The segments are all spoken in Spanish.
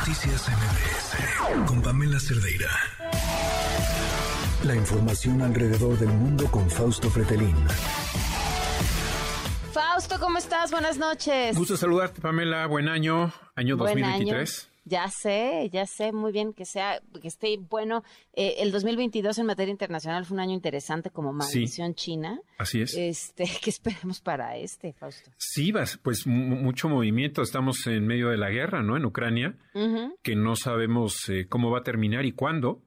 Noticias MBS con Pamela Cerdeira. La información alrededor del mundo con Fausto Fretelín. Fausto, ¿cómo estás? Buenas noches. Gusto saludarte, Pamela. Buen año, año Buen 2023. año. Ya sé, ya sé muy bien que sea, que esté bueno. Eh, el 2022 en materia internacional fue un año interesante como maldición china. Así es. Este, ¿qué esperemos para este, Fausto? Sí, pues mu- mucho movimiento. Estamos en medio de la guerra, ¿no? En Ucrania, que no sabemos eh, cómo va a terminar y cuándo.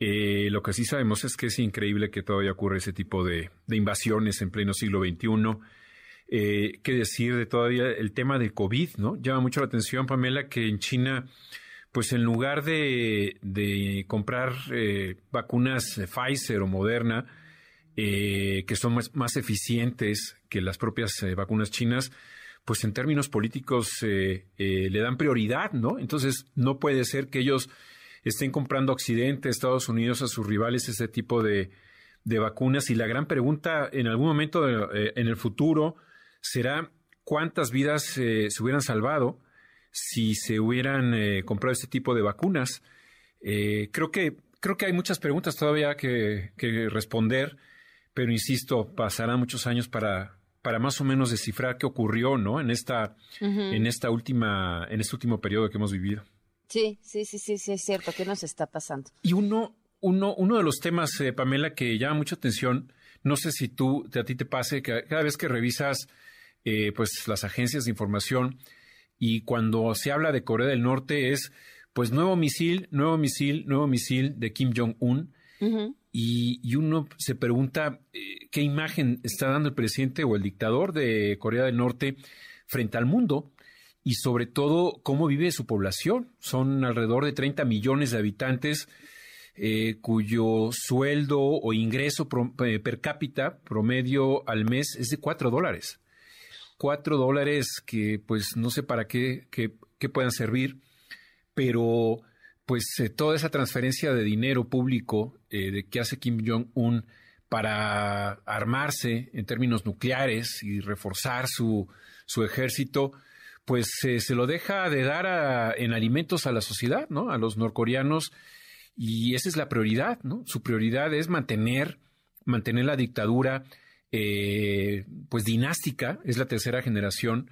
Eh, lo que sí sabemos es que es increíble que todavía ocurre ese tipo de, de invasiones en pleno siglo XXI. Eh, ¿Qué decir de todavía el tema del COVID, no? Llama mucho la atención, Pamela, que en China, pues en lugar de, comprar eh, vacunas Pfizer o Moderna, eh, que son más, eficientes que las propias eh, vacunas chinas, pues en términos políticos eh, le dan prioridad, ¿no? Entonces no puede ser que ellos estén comprando Occidente, Estados Unidos, a sus rivales ese tipo de, vacunas. Y la gran pregunta en algún momento en el futuro será cuántas vidas eh, se hubieran salvado si se hubieran eh, comprado este tipo de vacunas. Eh, creo que creo que hay muchas preguntas todavía que, que responder, pero insisto, pasarán muchos años para para más o menos descifrar qué ocurrió, ¿no? En esta en esta última en este último periodo que hemos vivido. Sí, sí, sí, sí, sí, es cierto. ¿Qué nos está pasando? Y uno, uno, uno de los temas, eh, Pamela, que llama mucha atención, no sé si tú, a ti te pase, que cada vez que revisas eh, pues las agencias de información y cuando se habla de Corea del Norte es pues nuevo misil, nuevo misil, nuevo misil de Kim Jong-un. Y, y uno se pregunta eh, qué imagen está dando el presidente o el dictador de Corea del Norte frente al mundo y sobre todo cómo vive su población. Son alrededor de 30 millones de habitantes eh, cuyo sueldo o ingreso pro- eh, per cápita promedio al mes es de 4 dólares. 4 dólares que pues no sé para qué, qué, puedan servir, pero pues eh, toda esa transferencia de dinero público eh, de que hace Kim Jong-un para armarse en términos nucleares y reforzar su, su ejército, pues eh, se lo deja de dar en alimentos a la sociedad, ¿no? A los norcoreanos y esa es la prioridad, ¿no? Su prioridad es mantener, mantener la dictadura, eh, pues dinástica, es la tercera generación.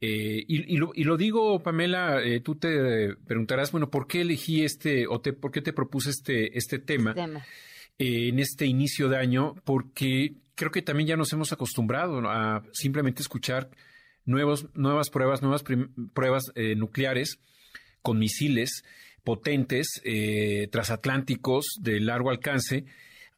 Eh, y, y lo, y lo digo, Pamela, eh, tú te preguntarás, bueno, ¿por qué elegí este, o te, por qué te propuse este, este tema Tema. eh, en este inicio de año? Porque creo que también ya nos hemos acostumbrado a simplemente escuchar nuevos, nuevas pruebas, nuevas pruebas nucleares con misiles potentes, transatlánticos de largo alcance,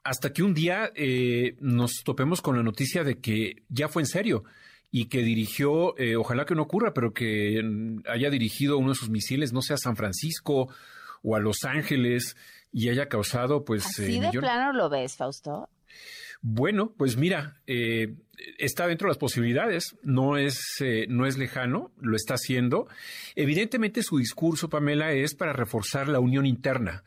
hasta que un día eh, nos topemos con la noticia de que ya fue en serio y que dirigió, eh, ojalá que no ocurra, pero que haya dirigido uno de sus misiles, no sé, a San Francisco o a Los Ángeles y haya causado, pues... ¿Así eh, de millón- plano lo ves, Fausto? bueno, pues mira, eh, está dentro de las posibilidades, no es, eh, no es lejano, lo está haciendo. Evidentemente su discurso, Pamela, es para reforzar la unión interna.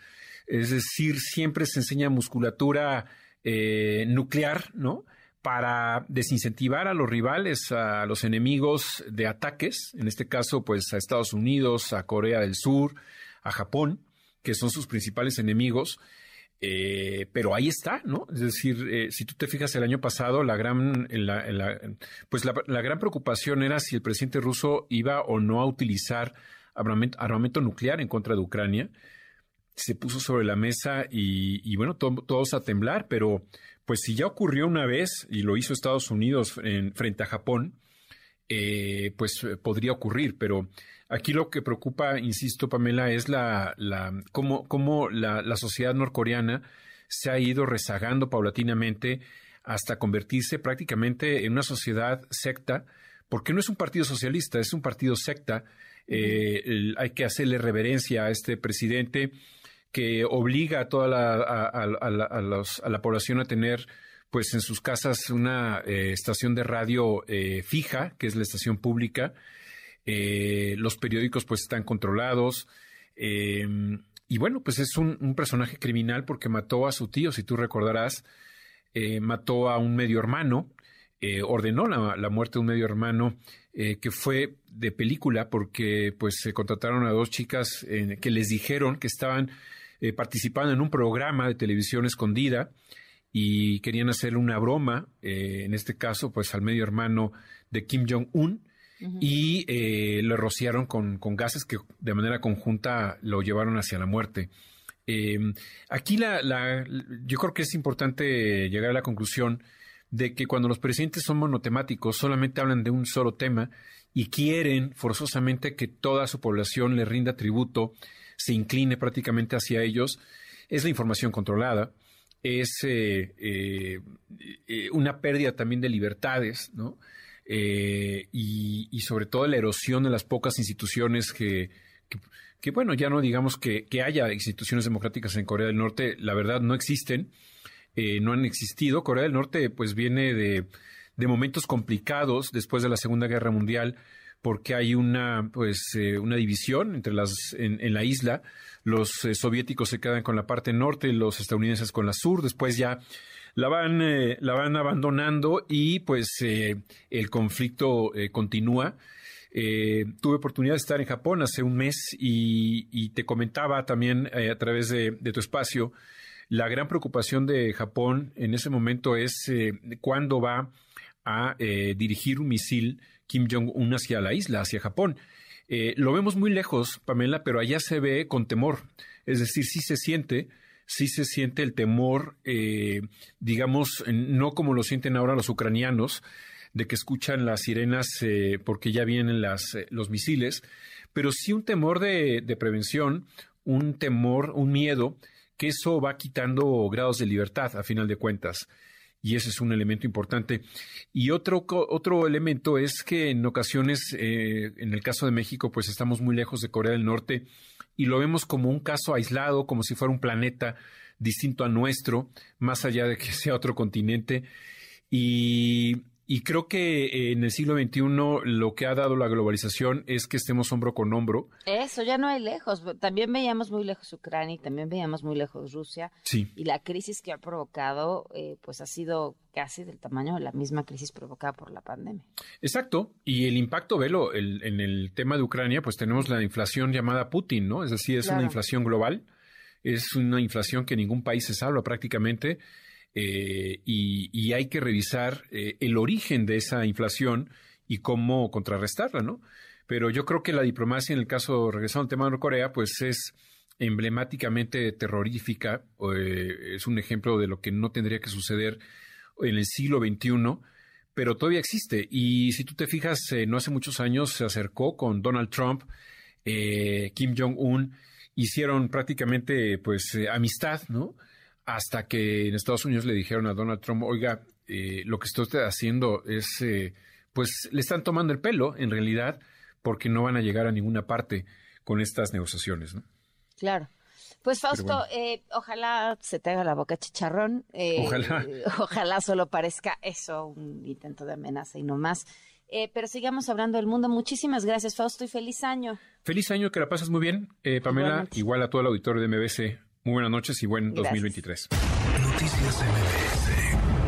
Es decir, siempre se enseña musculatura eh, nuclear, ¿no? Para desincentivar a los rivales, a los enemigos de ataques, en este caso, pues a Estados Unidos, a Corea del Sur, a Japón, que son sus principales enemigos. Eh, pero ahí está, ¿no? Es decir, eh, si tú te fijas el año pasado, la gran, la- la- pues la, gran preocupación era si el presidente ruso iba o no a utilizar armamento nuclear en contra de Ucrania. Se puso sobre la mesa y, y bueno, to- todos a temblar, pero pues si ya ocurrió una vez y lo hizo Estados Unidos en- frente a Japón, eh, pues eh, podría ocurrir, pero aquí lo que preocupa, insisto, Pamela, es la, la cómo, cómo la, la sociedad norcoreana se ha ido rezagando paulatinamente hasta convertirse prácticamente en una sociedad secta, porque no es un partido socialista, es un partido secta. Eh, el- hay que hacerle reverencia a este presidente que obliga a toda la, a, a- a los- a la población a tener pues en sus casas una eh, estación de radio eh, fija, que es la estación pública. Eh, los periódicos pues están controlados. eh, y bueno, pues es un, un personaje criminal porque mató a su tío, si tú recordarás, mató a un medio hermano, ordenó la, la muerte de un medio hermano, que fue de película porque pues se contrataron a dos chicas que les dijeron que estaban eh, participando en un programa de televisión escondida y querían hacer una broma, eh, en este caso pues al medio hermano de Kim Jong-un y eh, lo rociaron con, con, gases que de manera conjunta lo llevaron hacia la muerte. aquí la, la, yo creo que es importante llegar a la conclusión de que cuando los presidentes son monotemáticos solamente hablan de un solo tema y quieren forzosamente que toda su población le rinda tributo, se incline prácticamente hacia ellos, es la información controlada, es eh, eh, eh, una pérdida también de libertades, ¿no? y, sobre todo la erosión de las pocas instituciones que, que, bueno, ya no digamos que, que, haya instituciones democráticas en Corea del Norte, la verdad no existen, no han existido. Corea del Norte pues viene de, de momentos complicados después de la Segunda Guerra Mundial, porque hay una, pues, eh, una división entre las, en, la isla. Los eh, soviéticos se quedan con la parte norte, los estadounidenses con la sur. Después ya la van, eh, la van abandonando y pues el conflicto continúa. tuve oportunidad de estar en Japón hace un mes y, te comentaba también a través de, de, tu espacio la gran preocupación de Japón en ese momento es cuándo va a dirigir un misil Kim Jong-un hacia la isla, hacia Japón. Eh, lo vemos muy lejos, Pamela, pero allá se ve con temor. Es decir, sí se siente, sí se siente el temor, eh, digamos, no como lo sienten ahora los ucranianos, de que escuchan las sirenas eh, porque ya vienen las, los misiles, pero sí un temor de prevención, un temor, un miedo, que eso va quitando grados de libertad, a final de cuentas y ese es un elemento importante. Y otro, otro elemento es que en ocasiones, eh, en el caso de México, pues estamos muy lejos de Corea del Norte y lo vemos como un caso aislado, como si fuera un planeta distinto a nuestro, más allá de que sea otro continente. Y y creo que eh, en el siglo XXI lo que ha dado la globalización es que estemos hombro con hombro. Eso ya no hay lejos. También veíamos muy lejos Ucrania y también veíamos muy lejos Rusia. Sí. Y la crisis que ha provocado, eh, pues ha sido casi del tamaño de la misma crisis provocada por la pandemia. Exacto. Y el impacto, velo, en el tema de Ucrania, pues tenemos la inflación llamada Putin, ¿no? Es decir, es una inflación global. Es una inflación que ningún país se salva prácticamente eh, y, hay que revisar eh, el origen de esa inflación y cómo contrarrestarla, ¿no? Pero yo creo que la diplomacia, en el caso, regresando al tema de Corea, pues es emblemáticamente terrorífica, eh, es un ejemplo de lo que no tendría que suceder en el siglo XXI, pero todavía existe. Y si tú te fijas, no hace muchos años se acercó con Donald Trump, Kim Jong-un, hicieron prácticamente pues amistad, ¿no? Hasta que en Estados Unidos le dijeron a Donald Trump, oiga, eh, lo que usted haciendo es, eh, pues le están tomando el pelo en realidad porque no van a llegar a ninguna parte con estas negociaciones. ¿no? Claro. Pues Fausto, eh, ojalá se te haga la boca chicharrón. ojalá. ojalá solo parezca eso, un intento de amenaza y no más. pero sigamos hablando del mundo. Muchísimas gracias, Fausto, y feliz año. Feliz año, que la pases muy bien, Pamela. Igual a todo el auditorio de MBC muy buenas noches y buen 2023. Noticias MBS